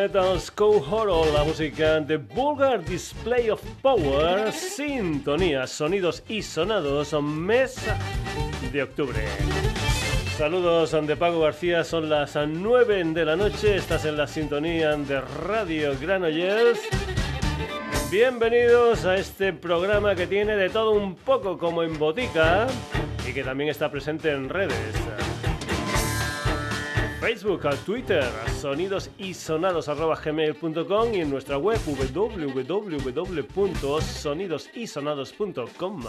Metal's Co Horror, la música de Vulgar Display of Power, sintonía, sonidos y sonados, mes de octubre. Saludos de Pago García, son las 9 de la noche, estás en la sintonía de Radio Granollers. Bienvenidos a este programa que tiene de todo un poco como en botica y que también está presente en redes. Facebook, Twitter, sonidos y gmail.com y en nuestra web www.sonidosysonados.com.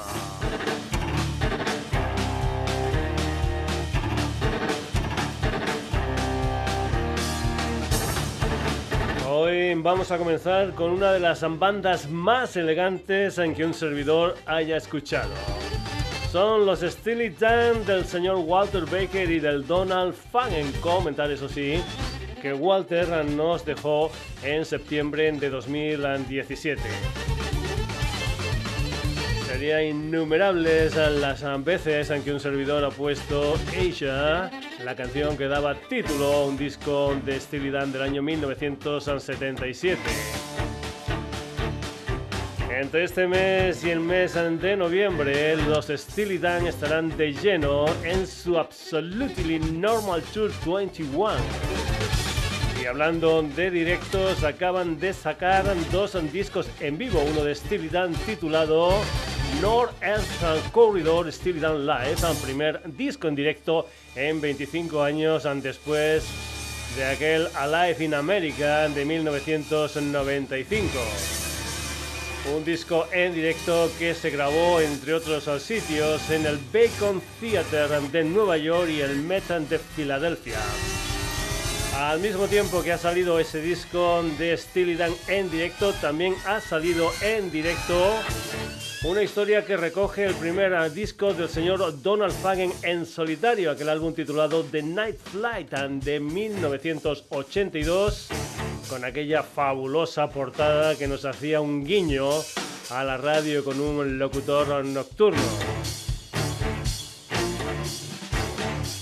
Hoy vamos a comenzar con una de las bandas más elegantes en que un servidor haya escuchado son los Steely Dan del señor Walter Baker y del Donald Fan. En comentar, eso sí, que Walter nos dejó en septiembre de 2017. Serían innumerables las veces en que un servidor ha puesto Asia, la canción que daba título a un disco de Steely Dan del año 1977. Entre este mes y el mes de noviembre, los Steely Dan estarán de lleno en su Absolutely Normal Tour 21. Y hablando de directos, acaban de sacar dos discos en vivo, uno de Steely Dan titulado North East Corridor Steely Dan Live, primer disco en directo en 25 años después de aquel Alive in America de 1995. Un disco en directo que se grabó, entre otros sitios, en el Bacon Theater de Nueva York y el Metan de Filadelfia. Al mismo tiempo que ha salido ese disco de Steely Dan en directo, también ha salido en directo una historia que recoge el primer disco del señor Donald Fagen en solitario, aquel álbum titulado The Night Flight de 1982 con aquella fabulosa portada que nos hacía un guiño a la radio con un locutor nocturno.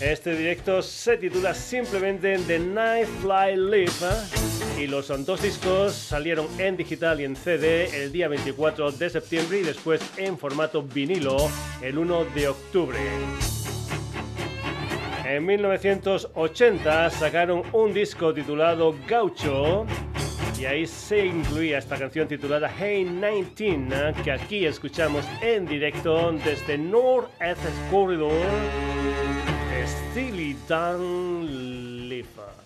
Este directo se titula simplemente The Night Fly Live y los dos discos salieron en digital y en CD el día 24 de septiembre y después en formato vinilo el 1 de octubre. En 1980 sacaron un disco titulado Gaucho y ahí se incluía esta canción titulada Hey 19 que aquí escuchamos en directo desde North East Corridor Steely Dan Live.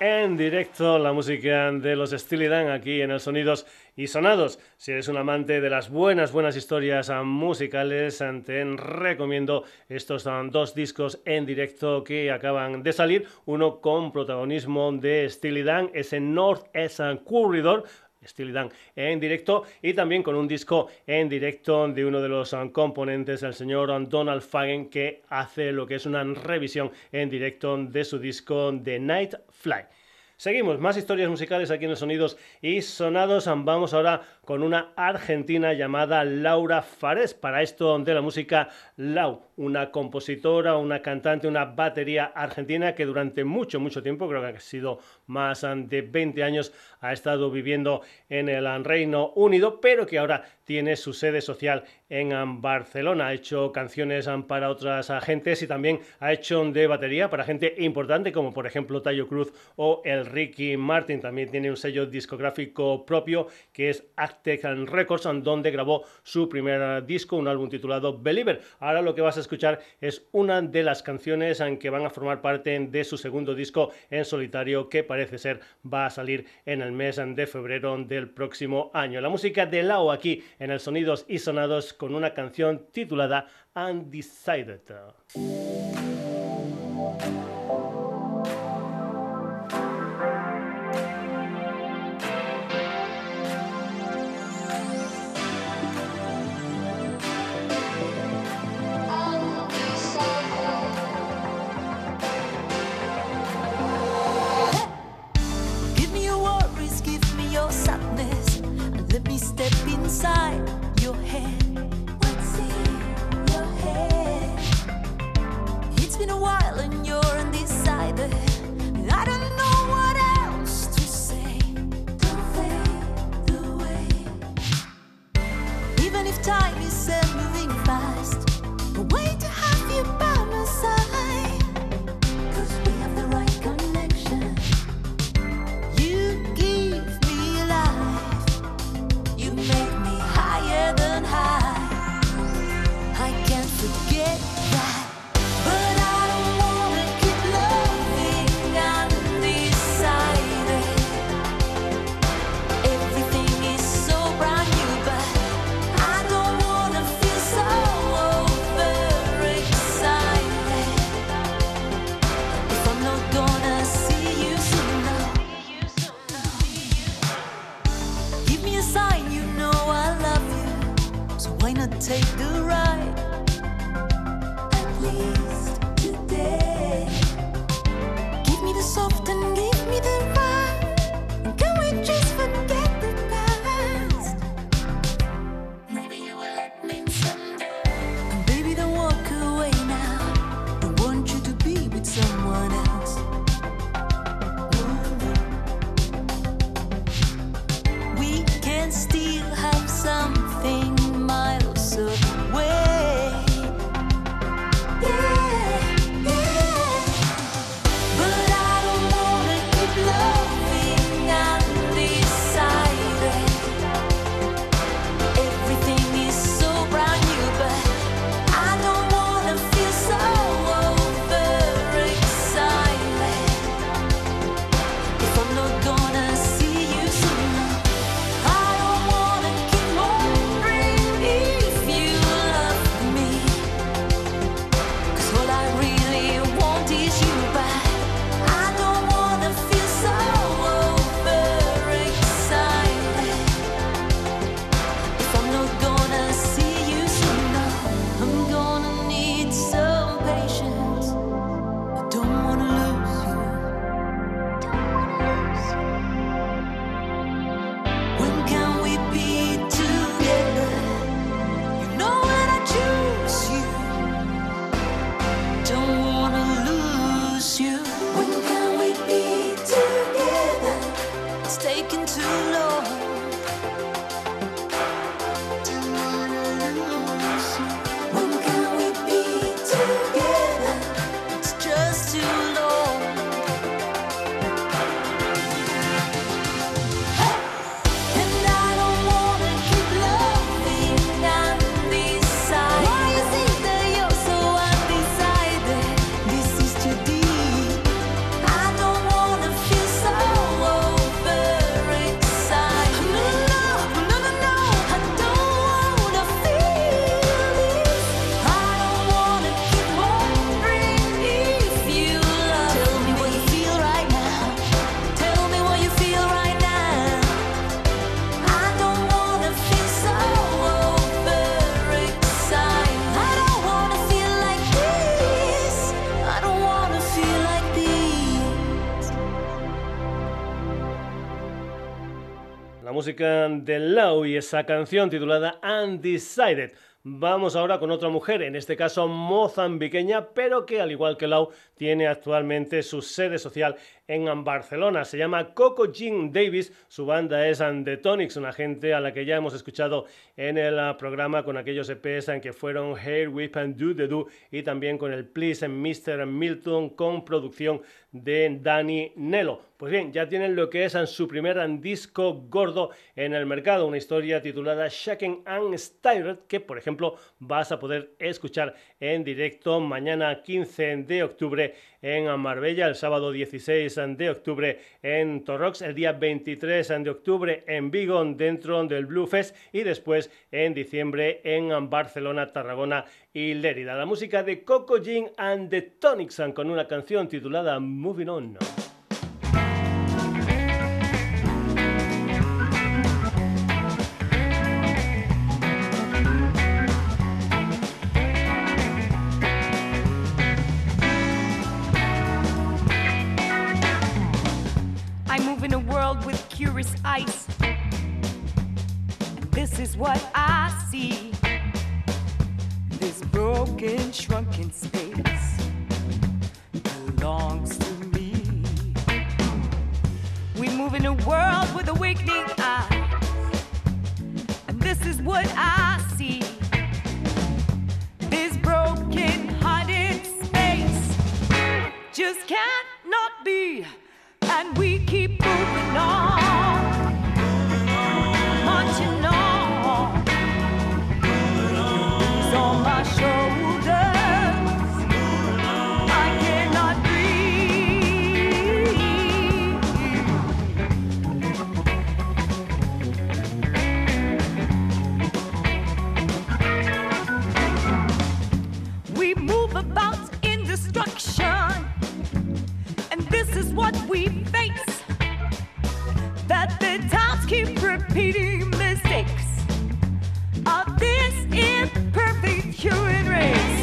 En directo, la música de los Steely Dan aquí en el Sonidos y Sonados. Si eres un amante de las buenas, buenas historias musicales, te recomiendo estos dos discos en directo que acaban de salir. Uno con protagonismo de Steely Dan, ese North East Corridor Steely Dan en directo y también con un disco en directo de uno de los um, componentes, el señor um, Donald Fagen, que hace lo que es una revisión en directo de su disco The Night Fly. Seguimos, más historias musicales aquí en los Sonidos y Sonados. Vamos ahora con una argentina llamada Laura Fares. Para esto de la música, Lau, una compositora, una cantante, una batería argentina que durante mucho, mucho tiempo, creo que ha sido más de 20 años, ha estado viviendo en el Reino Unido, pero que ahora tiene su sede social en Barcelona. Ha hecho canciones para otras agentes y también ha hecho de batería para gente importante como por ejemplo Tayo Cruz o el Ricky Martin. También tiene un sello discográfico propio que es Actec Records, donde grabó su primer disco, un álbum titulado Believer. Ahora lo que vas a escuchar es una de las canciones que van a formar parte de su segundo disco en solitario que parece ser va a salir en el mes de febrero del próximo año. La música de Lao aquí en el Sonidos y Sonados con una canción titulada Undecided. say do Lau y esa canción titulada Undecided. Vamos ahora con otra mujer, en este caso mozambiqueña, pero que al igual que Lau tiene actualmente su sede social en Barcelona. Se llama Coco Jean Davis, su banda es The Tonics, una gente a la que ya hemos escuchado en el ah, programa con aquellos EPs en que fueron Hair Whip and Do the Do y también con el Please and Mr. Milton con producción de Danny Nello. Pues bien, ya tienen lo que es su primer disco gordo en el mercado, una historia titulada Shaken and Stirred, que por ejemplo vas a poder escuchar en directo mañana 15 de octubre en Marbella, el sábado 16 de octubre en Torrox, el día 23 de octubre en Vigo dentro del Blue Fest y después en diciembre en Barcelona, Tarragona y Lérida. La música de Coco Jean and the Tonics con una canción titulada Moving On. What I see this broken, shrunken space belongs to me. We move in a world with awakening eyes, and this is what I see this broken hearted space just cannot be, and we keep moving on. what we face. That the times keep repeating mistakes of this imperfect human race.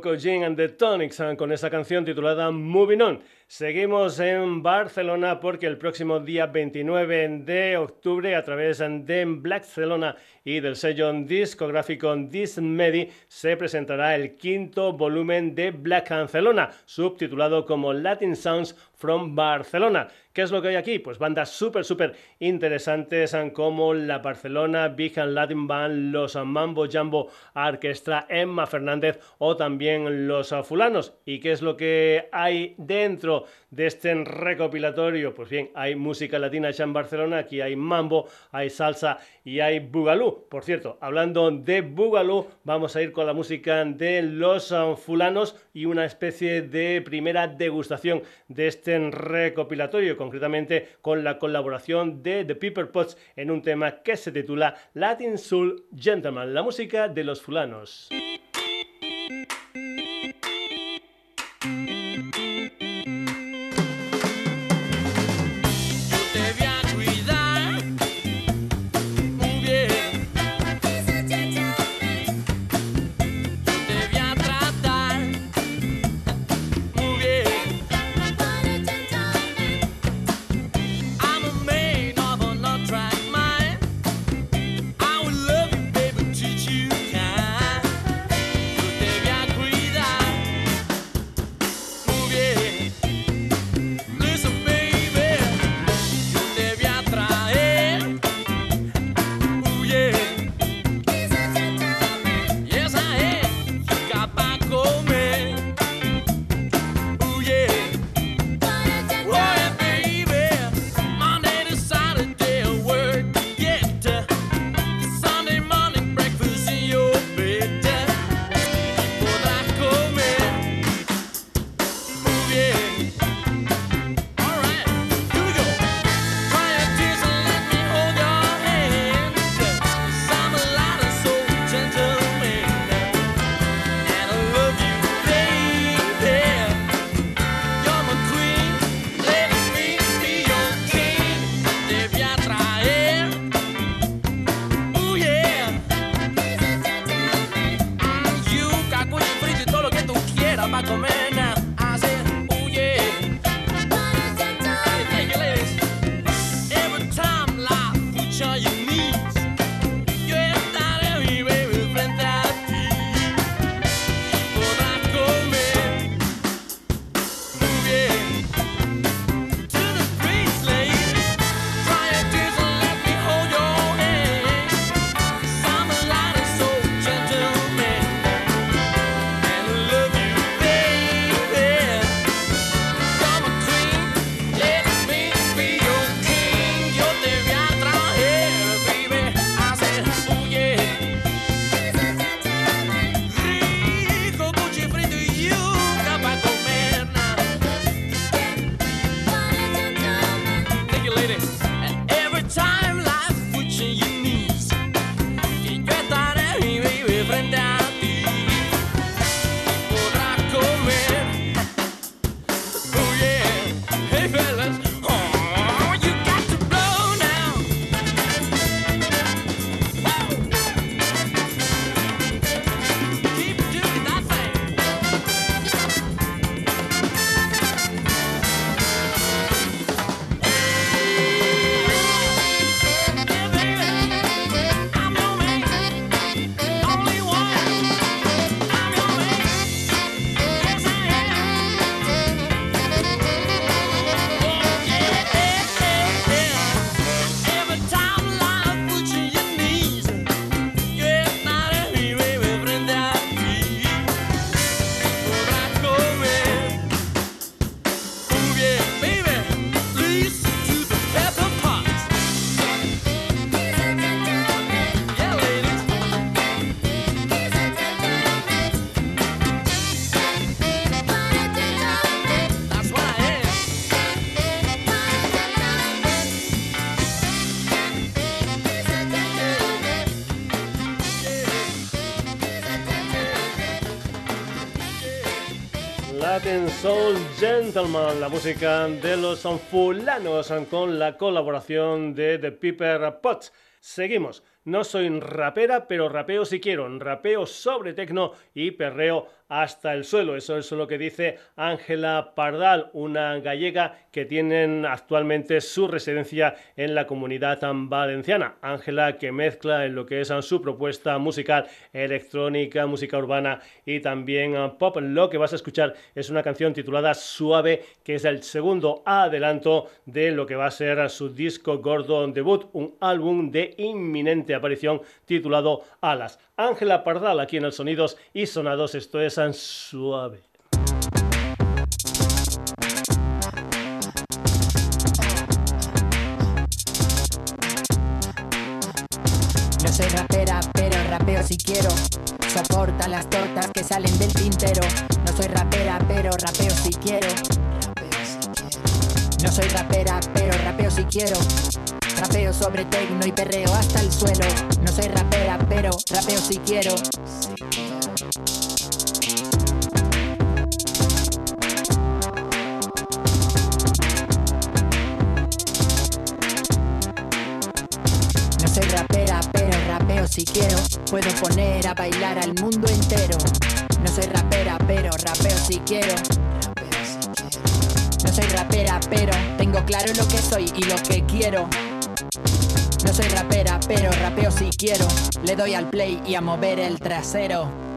Coco Jean and the Tonics con esa canción titulada Moving On. Seguimos en Barcelona porque el próximo día 29 de octubre a través de Blackcelona y del sello discográfico Dismedi se presentará el quinto volumen de Black Barcelona, subtitulado como Latin Sounds from Barcelona. ¿Qué es lo que hay aquí? Pues bandas súper, súper interesantes como la Barcelona Big and Latin Band, los Mambo Jumbo Orchestra, Emma Fernández o también los Fulanos. ¿Y qué es lo que hay dentro de este recopilatorio? Pues bien, hay música latina hecha en Barcelona, aquí hay mambo, hay salsa y hay bugalú. Por cierto, hablando de bugalú, vamos a ir con la música de los Fulanos y una especie de primera degustación de este recopilatorio concretamente con la colaboración de The Piper Pots en un tema que se titula Latin Soul Gentleman, la música de los fulanos. Soul Gentleman, la música de los fulanos con la colaboración de The Piper Potts. Seguimos. No soy rapera, pero rapeo si quiero. Rapeo sobre tecno y perreo hasta el suelo. Eso es lo que dice Ángela Pardal, una gallega que tiene actualmente su residencia en la comunidad valenciana. Ángela que mezcla en lo que es su propuesta musical electrónica, música urbana y también pop. Lo que vas a escuchar es una canción titulada Suave, que es el segundo adelanto de lo que va a ser su disco gordo debut, un álbum de inminente aparición titulado Alas. Ángela Pardal aquí en el Sonidos y Sonados, esto es Suave. No soy rapera, pero rapeo si quiero. Soporta las tortas que salen del tintero. No soy rapera, pero rapeo si quiero. No soy rapera, pero rapeo si quiero. Rapeo sobre tecno y perreo hasta el suelo. No soy rapera, pero rapeo si quiero. Si quiero. Puedo poner a bailar al mundo entero. No soy rapera, pero rapeo si quiero. No soy rapera, pero tengo claro lo que soy y lo que quiero. No soy rapera, pero rapeo si quiero. Le doy al play y a mover el trasero.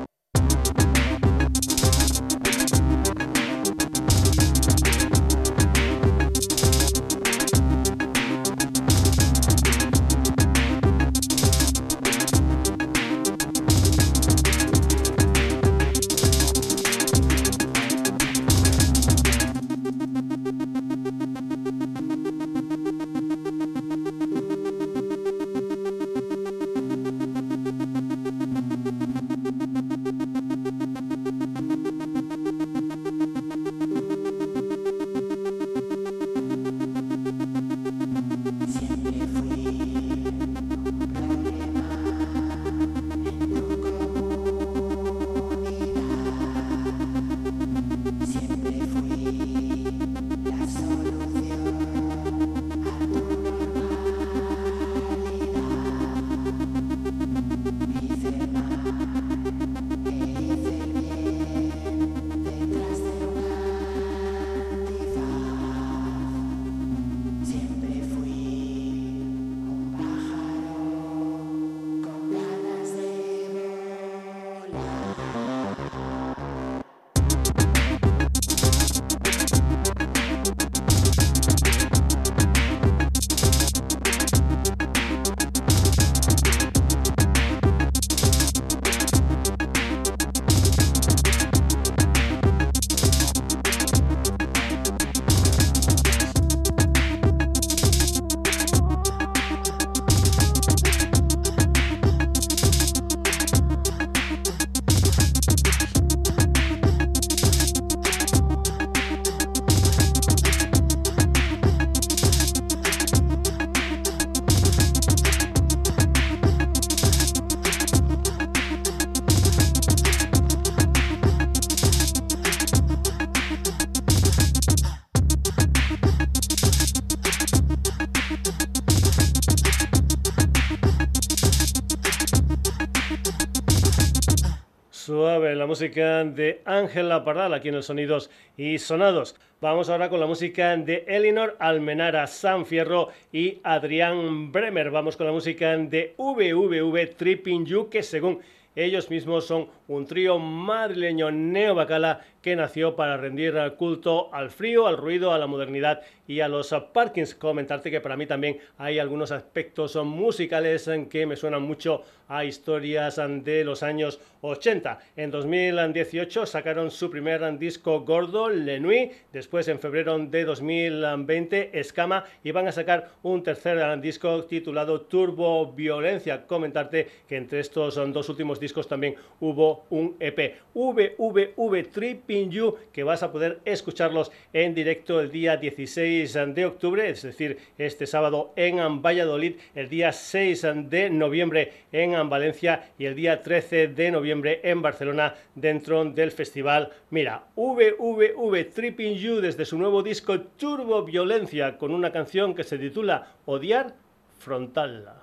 Música de Ángela Pardal aquí en los Sonidos y Sonados. Vamos ahora con la música de Elinor Almenara San Fierro y Adrián Bremer. Vamos con la música de VVV Tripping You, que según ellos mismos son un trío madrileño neobacala que nació para rendir culto al frío, al ruido, a la modernidad y a los parkings. Comentarte que para mí también hay algunos aspectos musicales que me suenan mucho a historias de los años 80. En 2018 sacaron su primer disco gordo, Le Nuit, después en febrero de 2020 Escama y van a sacar un tercer disco titulado Turbo Violencia. Comentarte que entre estos dos últimos discos también hubo un EP, VVV Tripping You, que vas a poder escucharlos en directo el día 16 de octubre, es decir, este sábado en Valladolid, el día 6 de noviembre en Valencia y el día 13 de noviembre en Barcelona dentro del festival. Mira, VVV Tripping You desde su nuevo disco Turbo Violencia con una canción que se titula Odiar Frontal.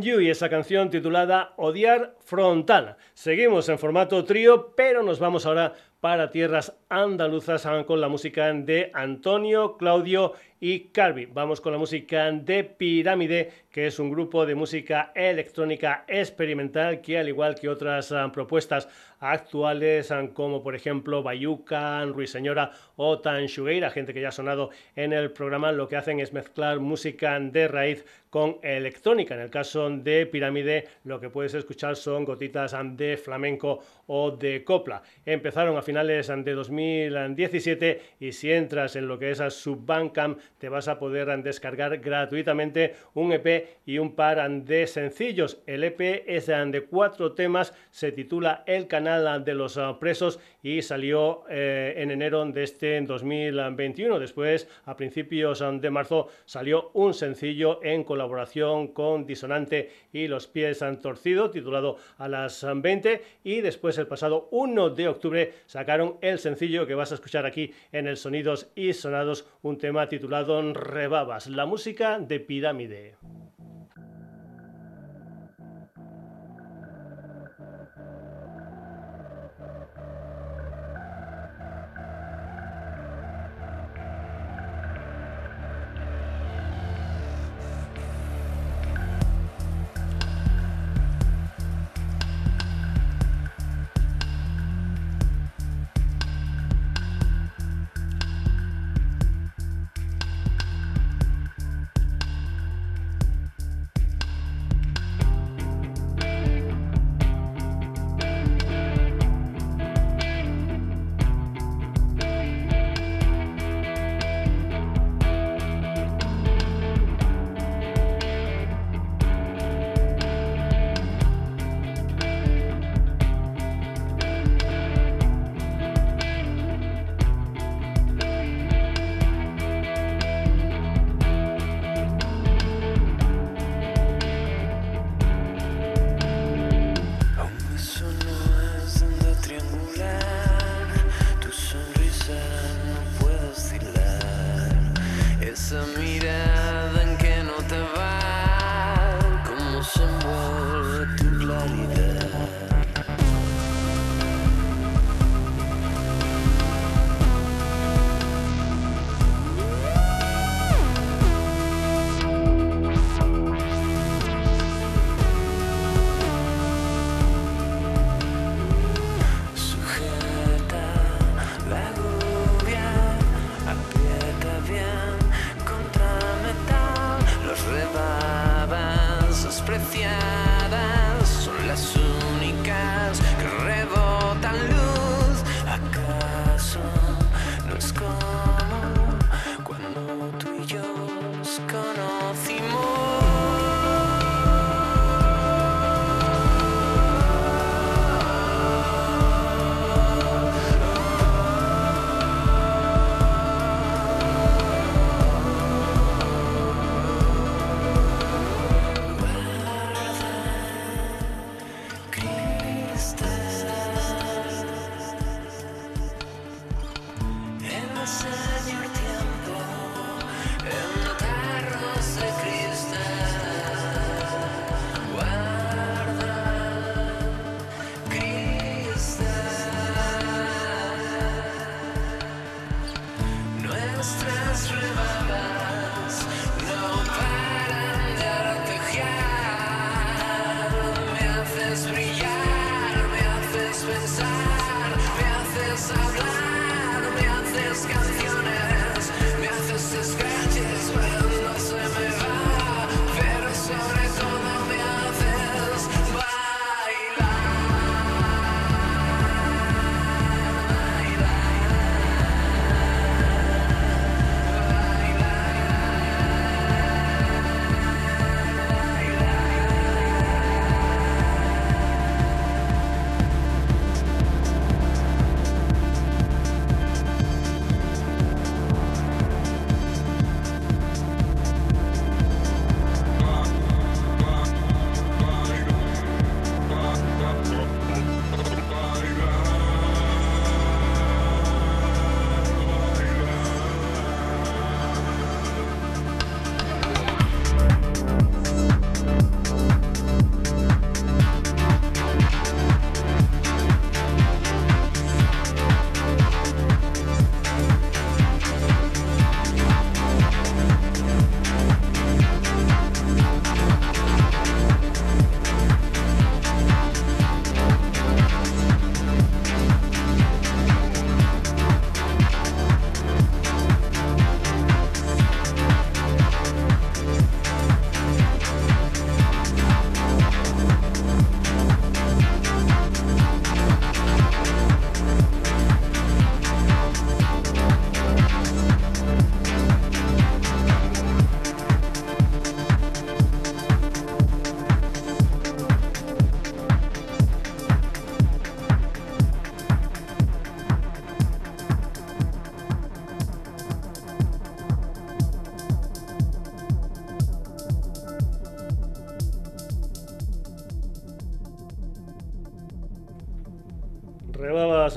Y esa canción titulada Odiar Frontal. Seguimos en formato trío, pero nos vamos ahora para tierras andaluzas con la música de Antonio, Claudio y Carvi. Vamos con la música de Pirámide, que es un grupo de música electrónica experimental que al igual que otras ah, propuestas actuales ah, como por ejemplo Bayuca, Ruiseñora o Tanshugeira, gente que ya ha sonado en el programa, lo que hacen es mezclar música de raíz con electrónica. En el caso de Pirámide, lo que puedes escuchar son gotitas ah, de flamenco o de copla. Empezaron a finales de 2017 y si entras en lo que es a su Bandcamp te vas a poder descargar gratuitamente un EP y un par de sencillos. El EP es de cuatro temas, se titula El canal de los presos y salió eh, en enero de este 2021. Después, a principios de marzo, salió un sencillo en colaboración con Disonante y Los Pies han torcido, titulado A las 20 y después el pasado 1 de octubre sacaron el sencillo que vas a escuchar aquí en el Sonidos y Sonados, un tema titulado Rebabas, la música de Pirámide.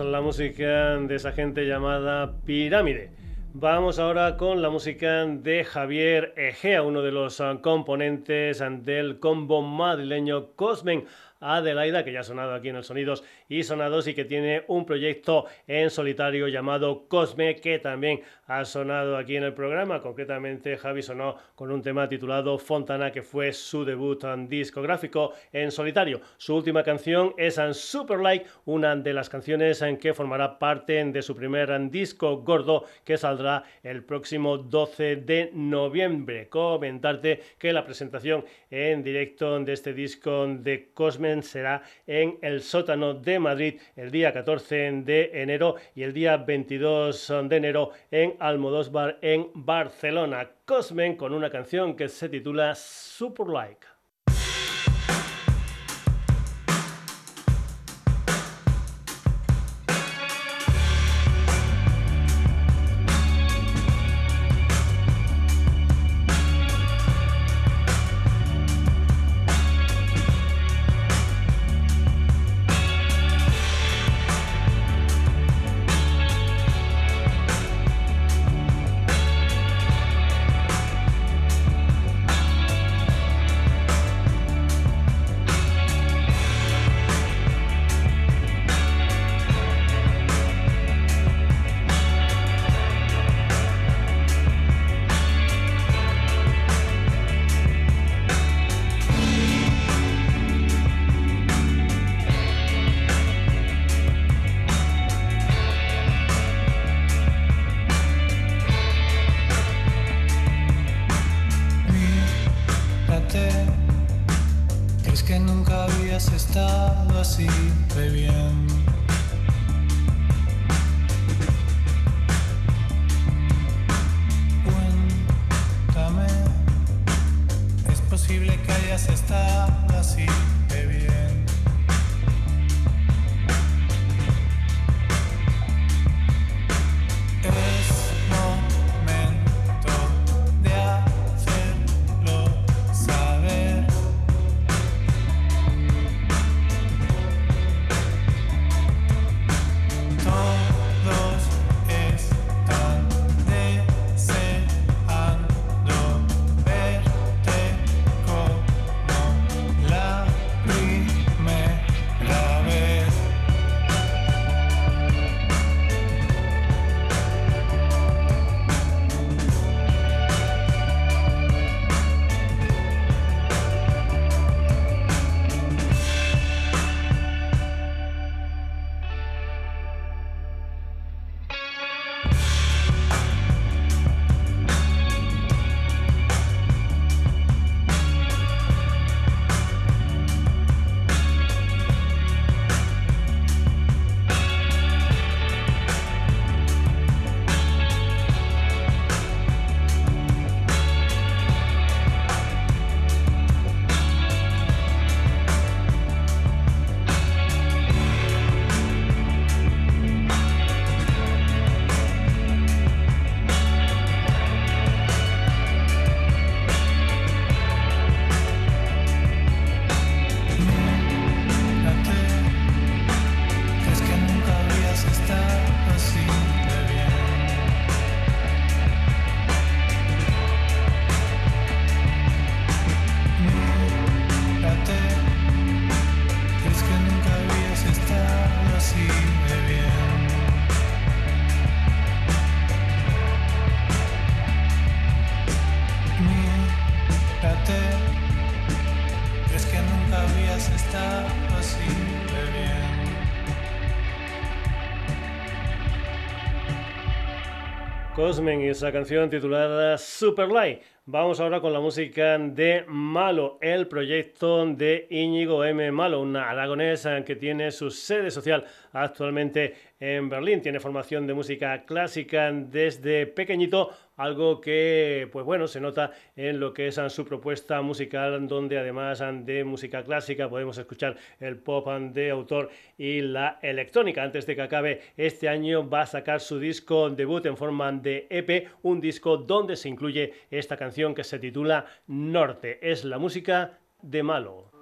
La música de esa gente llamada Pirámide. Vamos ahora con la música de Javier Egea, uno de los componentes del combo madrileño Cosmen. Adelaida, que ya ha sonado aquí en el Sonidos y Sonados y que tiene un proyecto en solitario llamado Cosme, que también ha sonado aquí en el programa. Concretamente, Javi sonó con un tema titulado Fontana, que fue su debut discográfico en solitario. Su última canción es Super Like, una de las canciones en que formará parte de su primer disco gordo que saldrá el próximo 12 de noviembre. Comentarte que la presentación en directo de este disco de Será en el sótano de Madrid el día 14 de enero y el día 22 de enero en Almodóvar en Barcelona. Cosmen con una canción que se titula Super Like. Cosmen y esa canción titulada Super Light. Vamos ahora con la música de Malo, el proyecto de Íñigo M. Malo, una aragonesa que tiene su sede social actualmente en Berlín. Tiene formación de música clásica desde pequeñito, algo que, pues bueno, se nota en lo que es su propuesta musical, donde además de música clásica podemos escuchar el pop de autor y la electrónica. Antes de que acabe este año va a sacar su disco debut en forma de EP, un disco donde se incluye esta canción que se titula Norte. Es la música de Malo.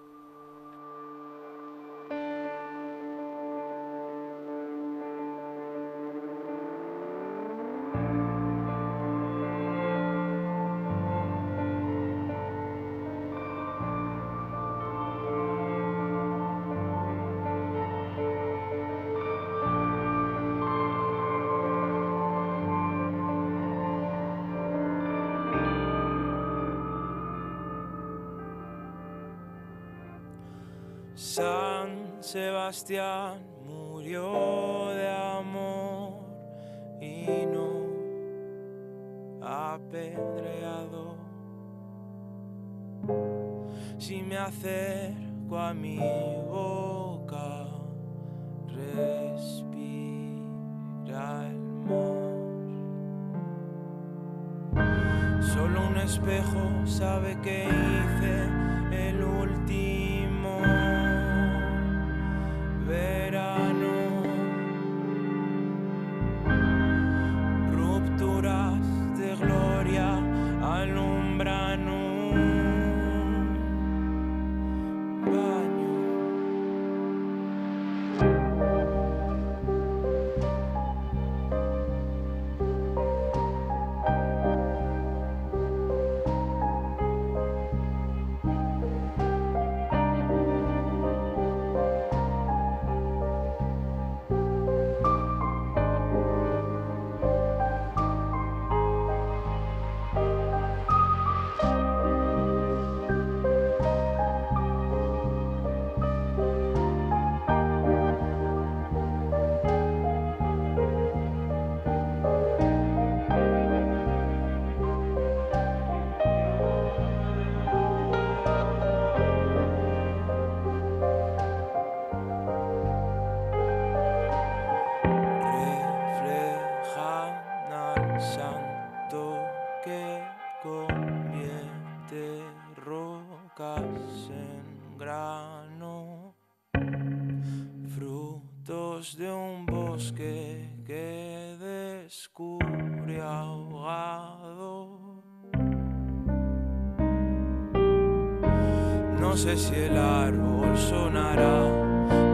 No sé si el árbol sonará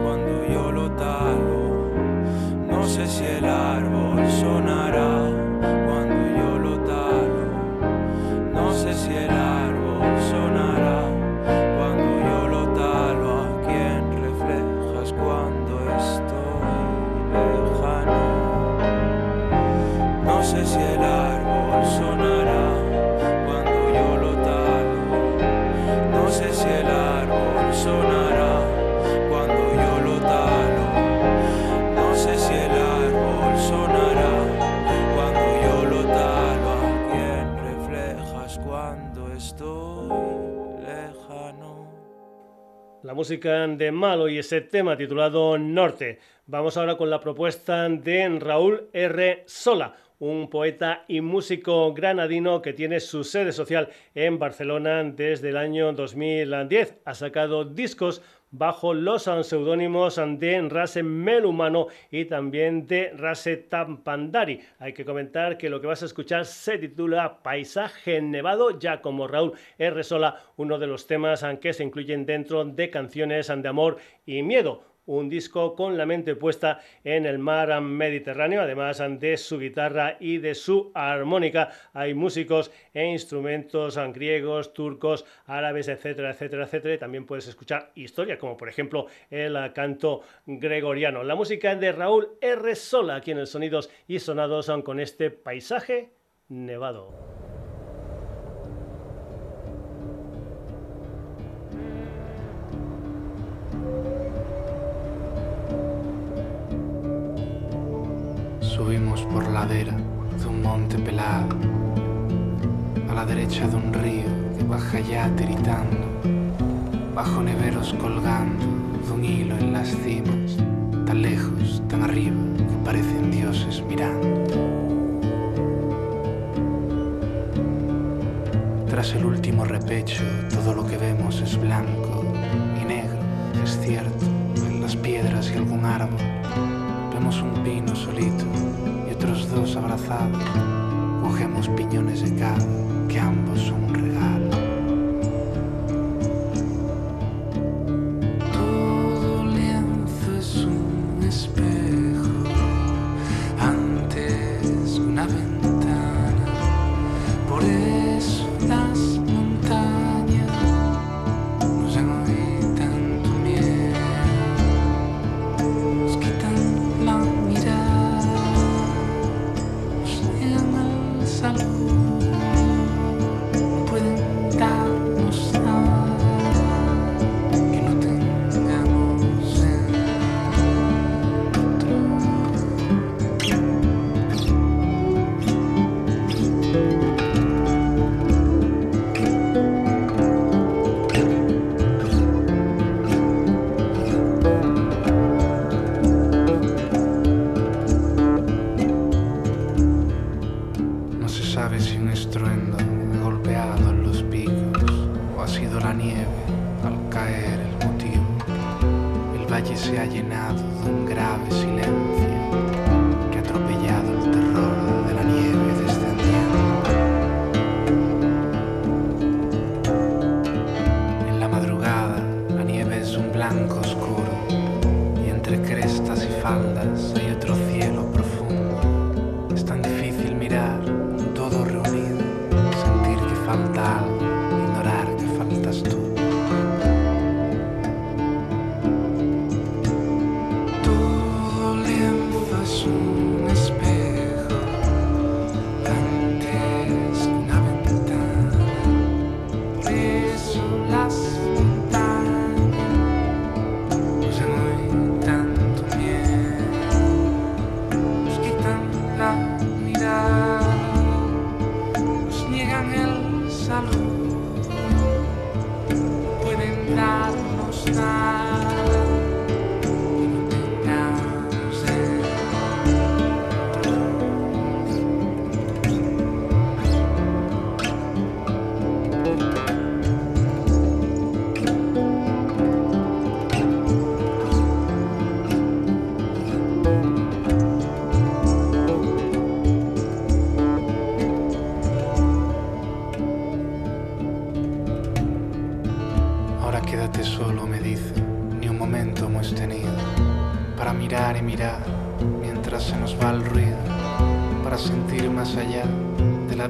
cuando yo lo talo. No sé si el árbol sonará. Música de Malo y ese tema titulado Norte. Vamos ahora con la propuesta de Raúl R. Sola, un poeta y músico granadino que tiene su sede social en Barcelona desde el año 2010. Ha sacado discos bajo los seudónimos de Rase Melumano y también de Rase Tampandari. Hay que comentar que lo que vas a escuchar se titula Paisaje Nevado, ya como Raúl R. Sola, uno de los temas que se incluyen dentro de canciones de amor y miedo un disco con la mente puesta en el mar Mediterráneo, además de su guitarra y de su armónica. Hay músicos e instrumentos griegos, turcos, árabes, etcétera, etcétera, etcétera. también puedes escuchar historia, como por ejemplo el canto gregoriano. La música de Raúl R. Sola, aquí en Sonidos y Sonados, con este paisaje nevado. Subimos por ladera de un monte pelado, a la derecha de un río que baja ya tiritando, bajo neveros colgando de un hilo en las cimas, tan lejos, tan arriba, que parecen dioses mirando. Tras el último repecho, todo lo que vemos es blanco y negro, es cierto, en las piedras y algún árbol. Un pino solito otros dos abrazados, cogemos piñones de cada, que ambos son un regalo.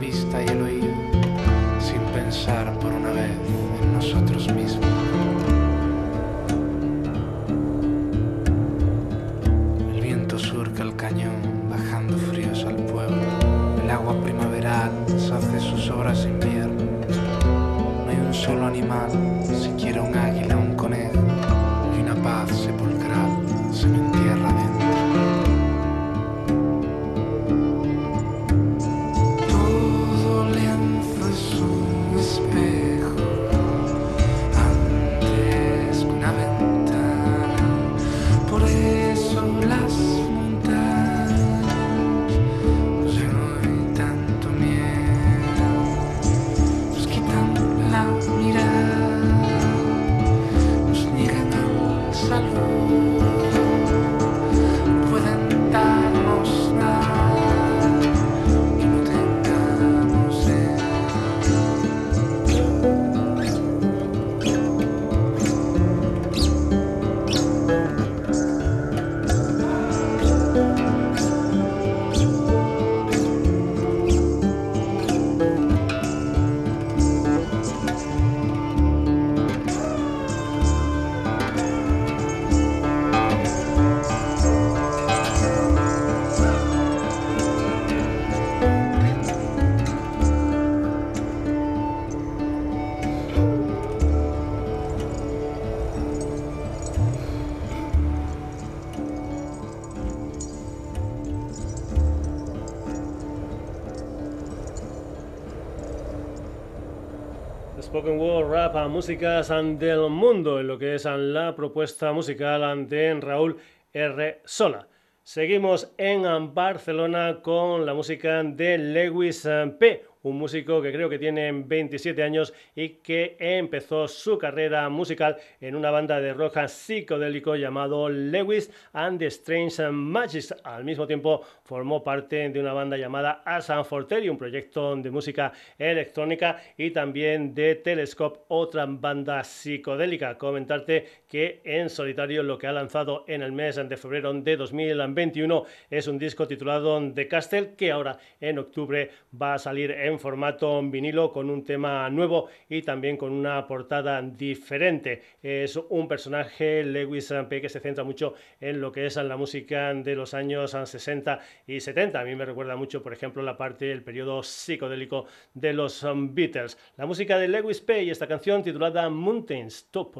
Vista y el oído, sin pensar por una vez en nosotros mismos. El viento surca el cañón, bajando fríos al pueblo. El agua primaveral deshace sus obras invierno. No hay un solo animal, músicas del mundo en lo que es la propuesta musical de Raúl R. Sola. Seguimos en Barcelona con la música de Lewis P., un músico que creo que tiene 27 años y que empezó su carrera musical en una banda de rock psicodélico llamado Lewis and the Strange Magics. Al mismo tiempo formó parte de una banda llamada Asan Fortelli, un proyecto de música electrónica y también de Telescope, otra banda psicodélica. Comentarte que en solitario lo que ha lanzado en el mes de febrero de 2021 es un disco titulado The Castle que ahora en octubre va a salir en formato vinilo con un tema nuevo y también con una portada diferente. Es un personaje, Lewis P., que se centra mucho en lo que es la música de los años 60 y 70. A mí me recuerda mucho, por ejemplo, la parte del periodo psicodélico de los Beatles. La música de Lewis P. y esta canción titulada Mountains Top.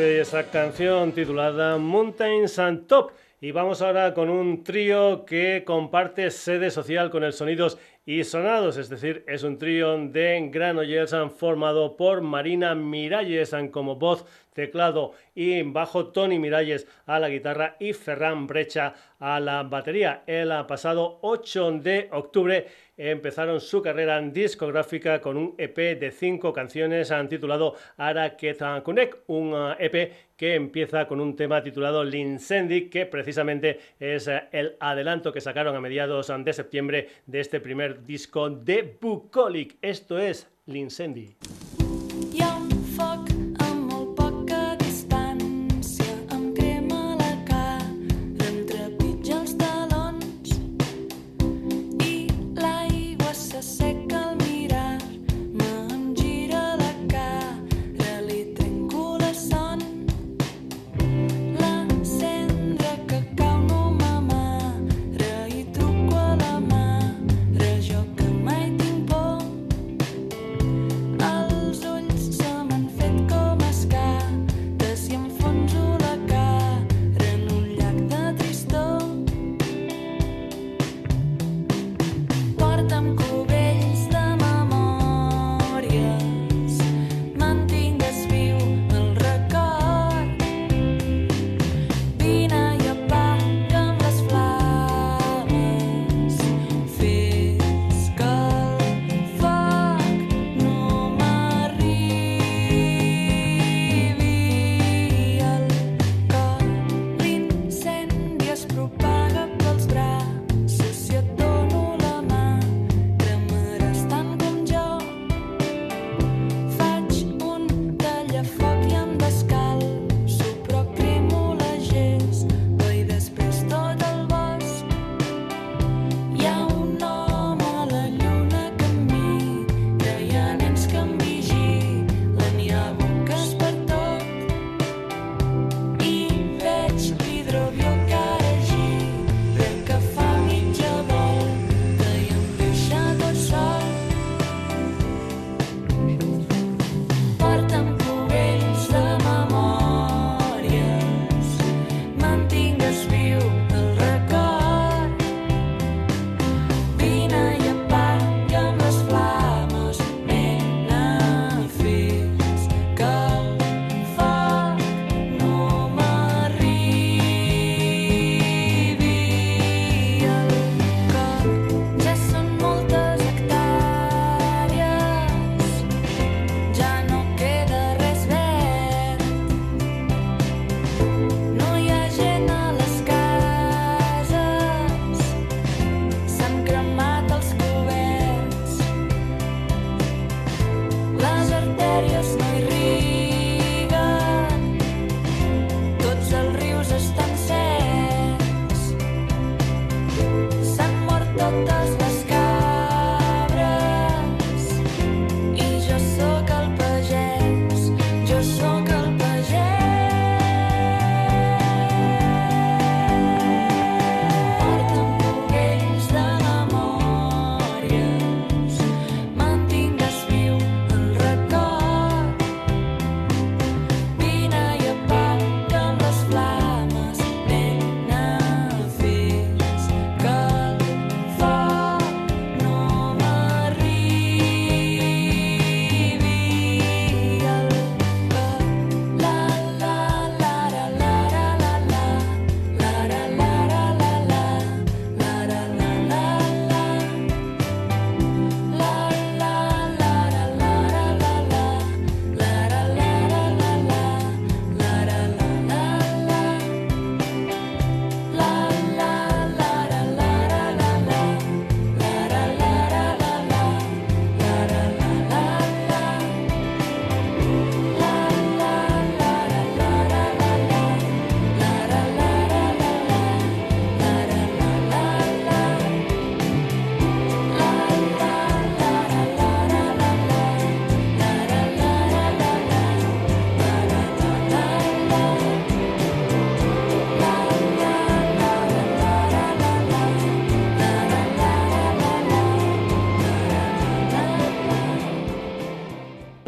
Esa canción titulada Mountains and Top. Y vamos ahora con un trío que comparte sede social con el Sonidos y Sonados, es decir, es un trío de Granollers formado por Marina Miralles como voz, teclado y bajo, Tony Miralles a la guitarra y Ferran Brecha a la batería. El pasado 8 de octubre empezaron su carrera discográfica con un EP de cinco canciones titulado Ara Connect, un EP eh, e que empieza con un tema titulado L'Incendi, que precisamente es eh, el adelanto que sacaron a mediados de septiembre de este primer disco de Bucolic. Esto es L'Incendi.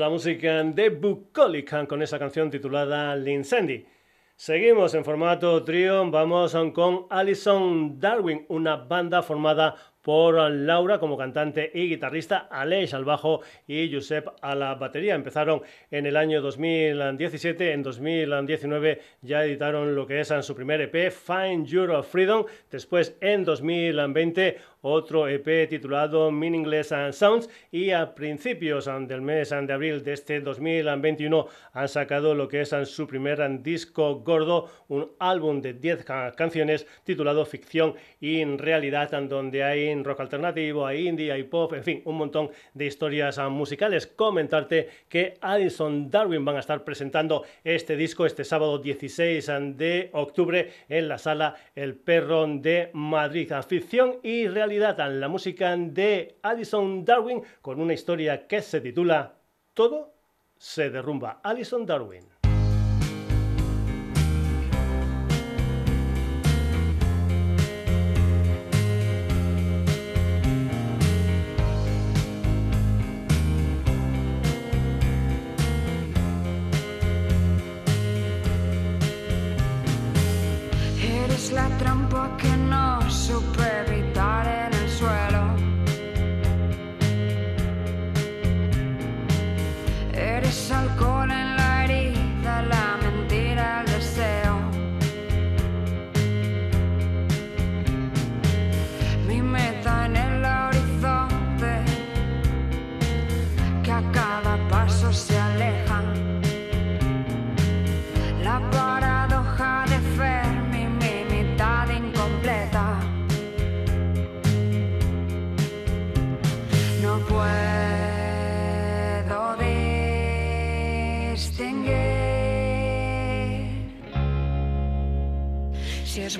Música de Bucolic con esa canción titulada L'incendi. Seguimos en formato trío, vamos con Alison Darwin, una banda formada por Laura como cantante y guitarrista, Aleix al bajo y Josep a la batería. Empezaron en el año 2017, en 2019 ya editaron lo que es su primer EP, Find Your Freedom. Después, en 2020, otro EP titulado Meaningless Sounds y a principios del mes de abril de este 2021 han sacado lo que es su primer disco gordo, un álbum de 10 canciones titulado Ficción y Realidad, donde hay rock alternativo, hay indie, hay pop, en fin, un montón de historias musicales. Comentarte que Addison Darwin van a estar presentando este disco este sábado 16 de octubre en la sala El Perro de Madrid. Ficción y realidad la música de Alison Darwin con una historia que se titula Todo se derrumba. Alison Darwin. Si es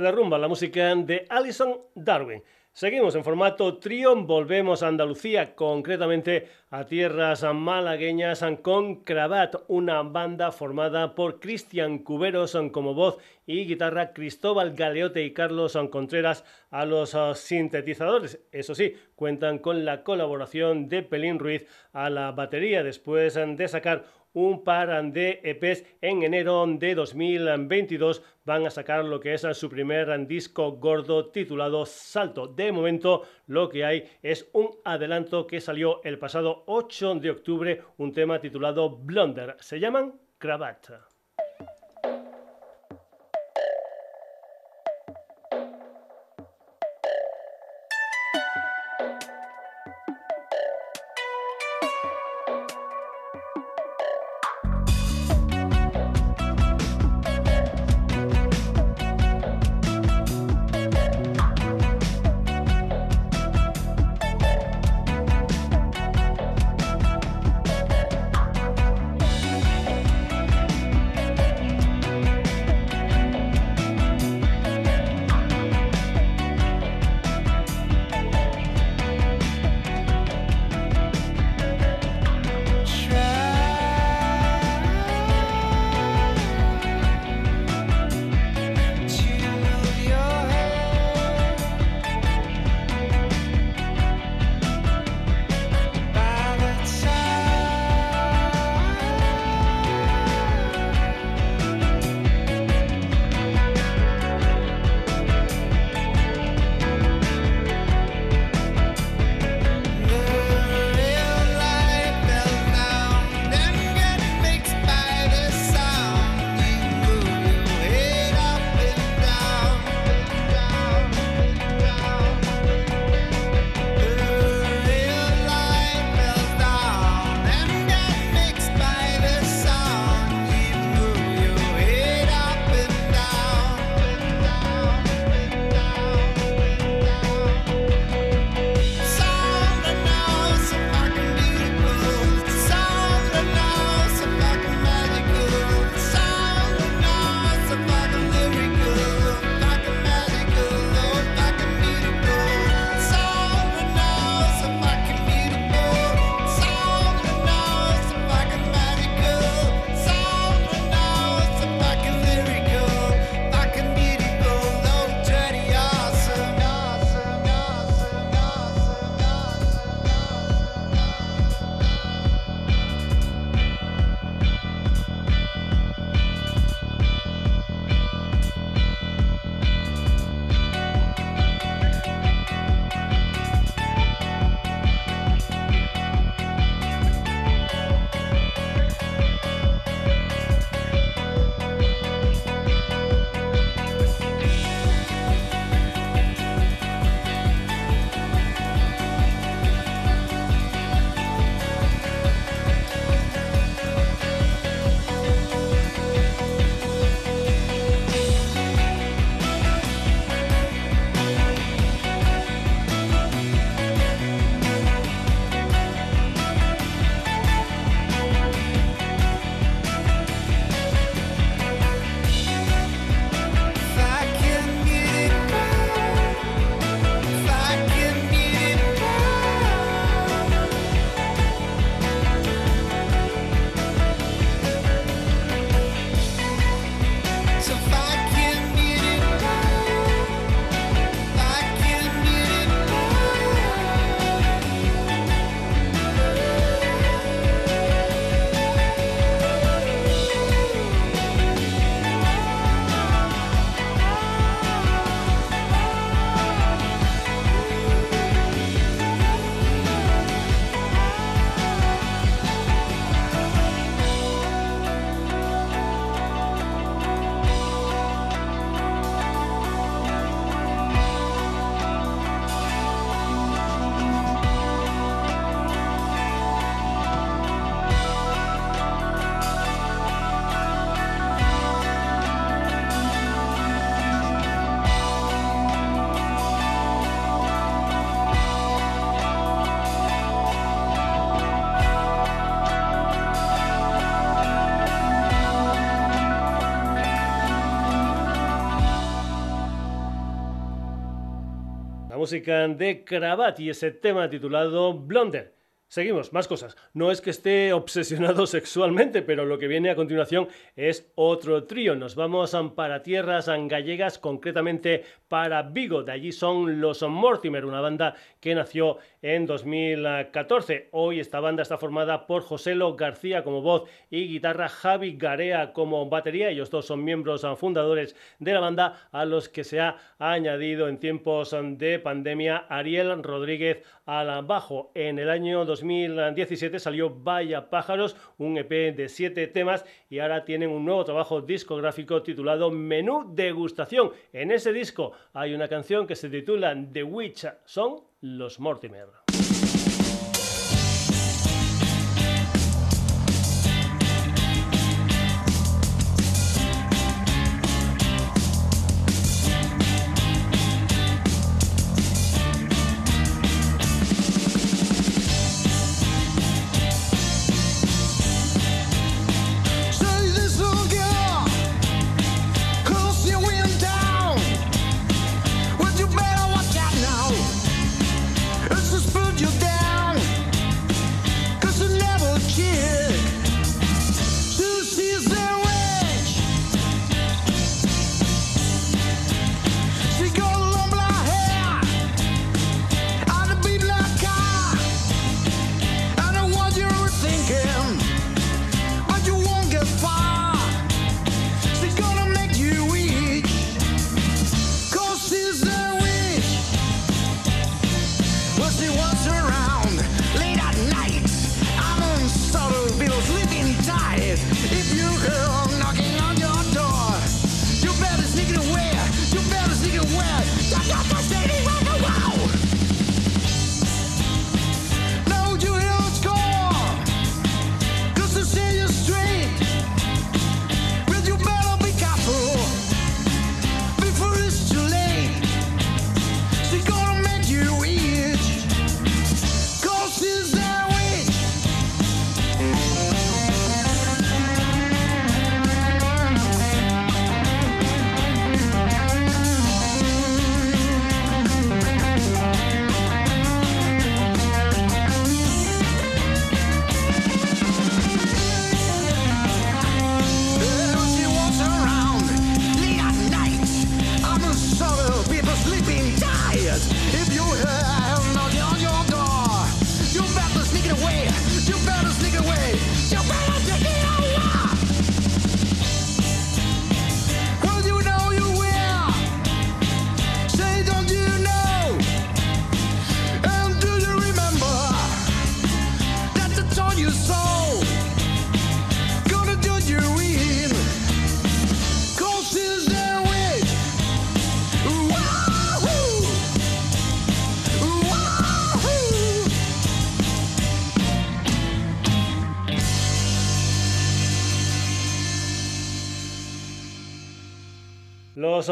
derrumba la música de Alison Darwin. Seguimos en formato trío, volvemos a Andalucía, concretamente a tierras malagueñas con Cravat, una banda formada por Cristian Cuberos como voz y guitarra, Cristóbal Galeote y Carlos Contreras a los ah, sintetizadores. Eso sí, cuentan con la colaboración de Pelín Ruiz a la batería después de sacar un par de EPs en enero de 2022. Van a sacar lo que es su primer disco gordo titulado Salto. De momento lo que hay es un adelanto que salió el pasado 8 de octubre, un tema titulado Blunder. Se llaman Cravat. De Cravat y ese tema titulado Blonder. Seguimos, más cosas. No es que esté obsesionado sexualmente, pero lo que viene a continuación es otro trío. Nos vamos para tierras gallegas, concretamente para Vigo. De allí son los Mortimer, una banda que nació en 2014. Hoy esta banda está formada por Joselo García como voz y guitarra, Javi Garea como batería. Ellos dos son miembros fundadores de la banda, a los que se ha añadido en tiempos de pandemia Ariel Rodríguez al bajo. En el año 2017 salió Vaya Pájaros, un EP de siete temas y ahora tienen un nuevo trabajo discográfico titulado Menú Degustación. En ese disco hay una canción que se titula The Witch Song, Los Mortimer.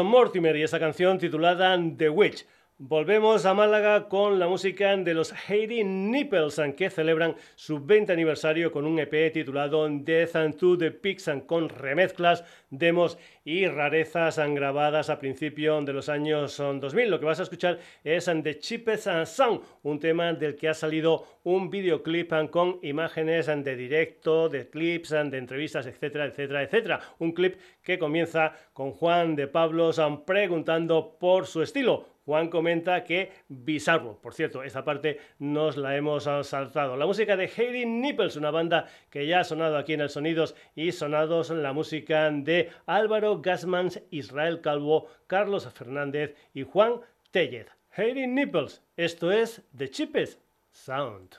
Mortimer y esa canción titulada The Witch. Volvemos a Málaga con la música de los Heidi Nipples, que celebran su 20 aniversario con un EP titulado Death and to the Pigs, con remezclas, demos y rarezas grabadas a principios de los años 2000. Lo que vas a escuchar es The Cheapest Sound, un tema del que ha salido un videoclip con imágenes de directo, de clips, de entrevistas, etcétera, etcétera, etcétera. Un clip que comienza con Juan de Pablos preguntando por su estilo Juan comenta que bizarro. Por cierto, esta parte nos la hemos saltado. La música de Heidi Nipples, una banda que ya ha sonado aquí en el Sonidos y sonados la música de Álvaro Gasmans, Israel Calvo, Carlos Fernández y Juan Tellez. Heidi Nipples, esto es The Cheapest Sound.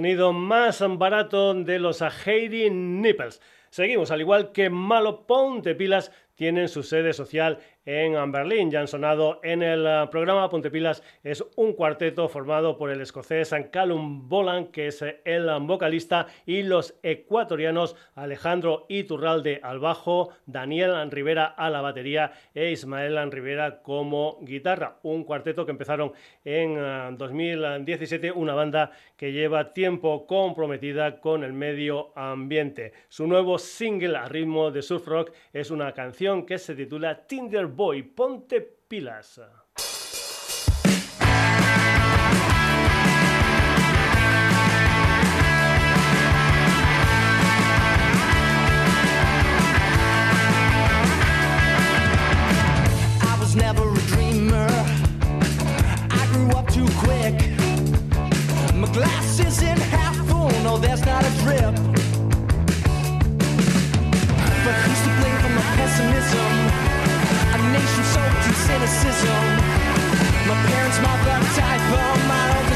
Sonido más barato de los Heidi Nipples. Seguimos, al igual que Malo Ponte Pilas, tienen su sede social en Berlín. Ya han sonado en el eh, programa Pontepilas. Es un cuarteto formado por el escocés Callum Bolan, que es eh, el vocalista, y los ecuatorianos Alejandro Iturralde al bajo, Daniel Rivera a la batería e Ismael Rivera como guitarra. Un cuarteto que empezaron en 2017, eh, una banda que lleva tiempo comprometida con el medio ambiente. Su nuevo single a ritmo de surf rock es una canción que se titula Tinder Boy, ponte pilas. I was never a dreamer. I grew up too quick. My glass isn't half full, no, there's not a drip. But who's to blame for my pessimism? generation soaked in cynicism. My parents mobbed up but my own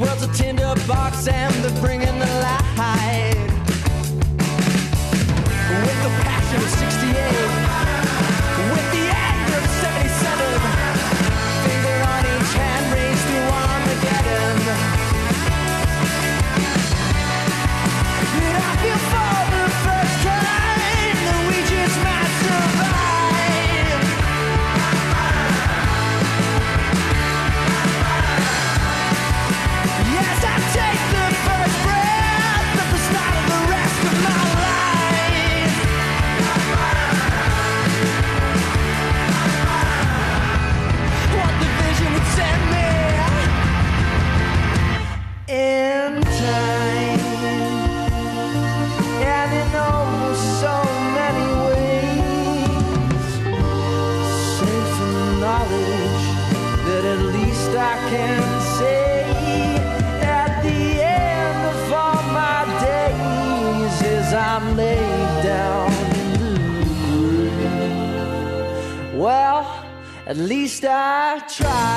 world's a tinder box and they're bringing the light. At least I tried.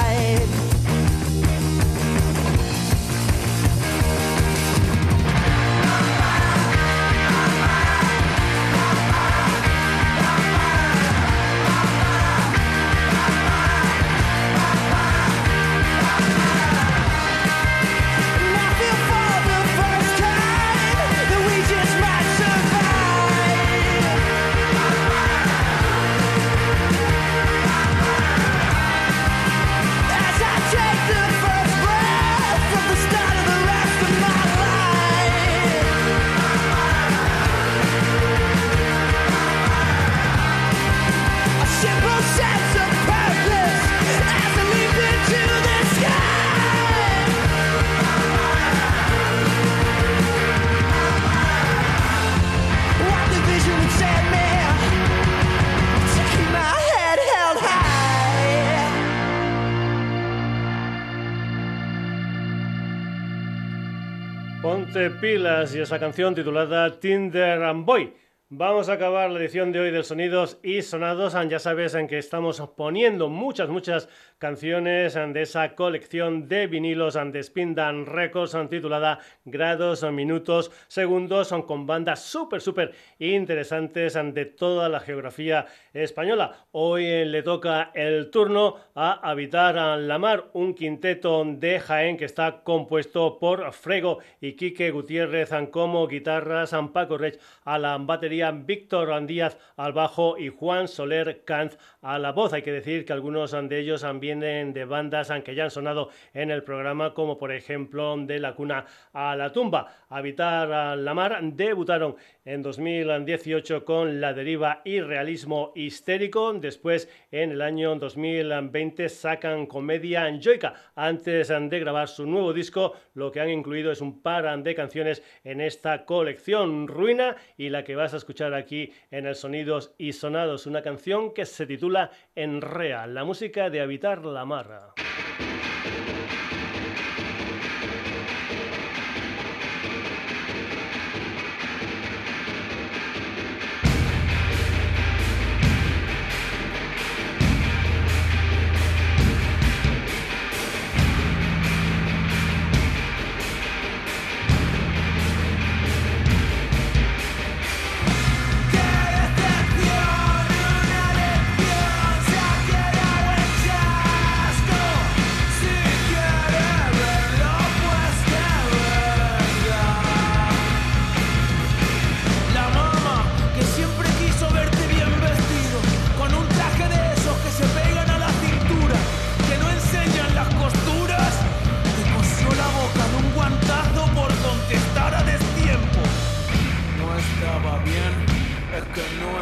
Ponte pilas y esa canción titulada Tinder and Boy. Vamos a acabar la edición de hoy de Sonidos y Sonados. Ya sabes en que estamos poniendo muchas, muchas canciones de esa colección de vinilos de Spin Dan Records titulada Grados, Minutos, Segundos, son con bandas súper, súper interesantes de toda la geografía española. Hoy eh, le toca el turno a Habitar la Mar, un quinteto de Jaén que está compuesto por Frego y Quique Gutiérrez como guitarras, Paco Rech a la batería, Víctor Díaz al bajo y Juan Soler Canz a la voz. Hay que decir que algunos de ellos de bandas que ya han sonado en el programa, como por ejemplo de La Cuna a la Tumba. Habitar a la Mar debutaron en 2018 con La Deriva y Realismo Histérico. Después, en el año 2020, sacan Comedia Joica. Antes de grabar su nuevo disco, lo que han incluido es un par de canciones en esta colección Ruina y la que vas a escuchar aquí en el Sonidos y Sonados, una canción que se titula En Real, la música de Habitar la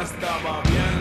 Mar. han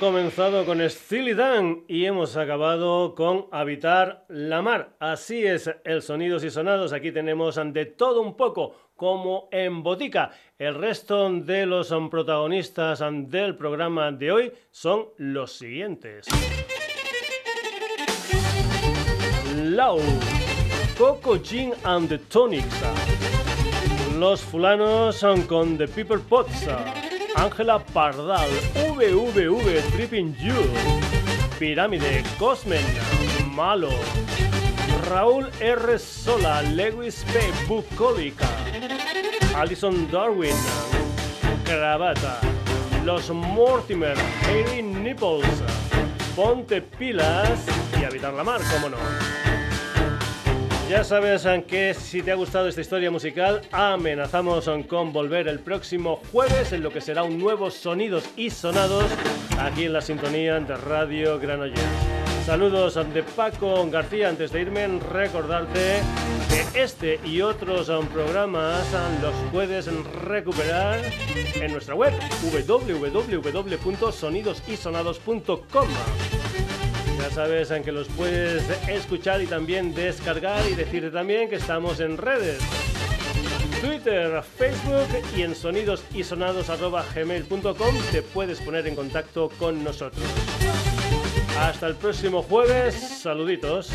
comenzado con Steely Dan y hemos acabado con Habitar la Mar. Así es el Sonidos y Sonados. Aquí tenemos de todo un poco como en botica. El resto de los protagonistas del programa de hoy son los siguientes. Lau, Coco Gin and the Tonics. Los fulanos son con The People Pots. Ángela Pardal, VVV, Tripping You, Pirámide, Cosmen, Malo, Raúl R. Sola, Lewis P. Bucólica, Alison Darwin, Cravata, Los Mortimer, Erin Nipples, Ponte Pilas y Habitar la Mar, cómo no. Ya sabes que si te ha gustado esta historia musical, amenazamos con volver el próximo jueves en lo que será un nuevo Sonidos y Sonados aquí en la sintonía de Radio Granollers. Saludos de Paco García. Antes de irme, recordarte que este y otros programas los puedes recuperar en nuestra web www.sonidosisonados.com. Ya sabes en que los puedes escuchar y también descargar y decirte también que estamos en redes. Twitter, Facebook y en sonidosisonados.gmail.com te puedes poner en contacto con nosotros. Hasta el próximo jueves. Saluditos.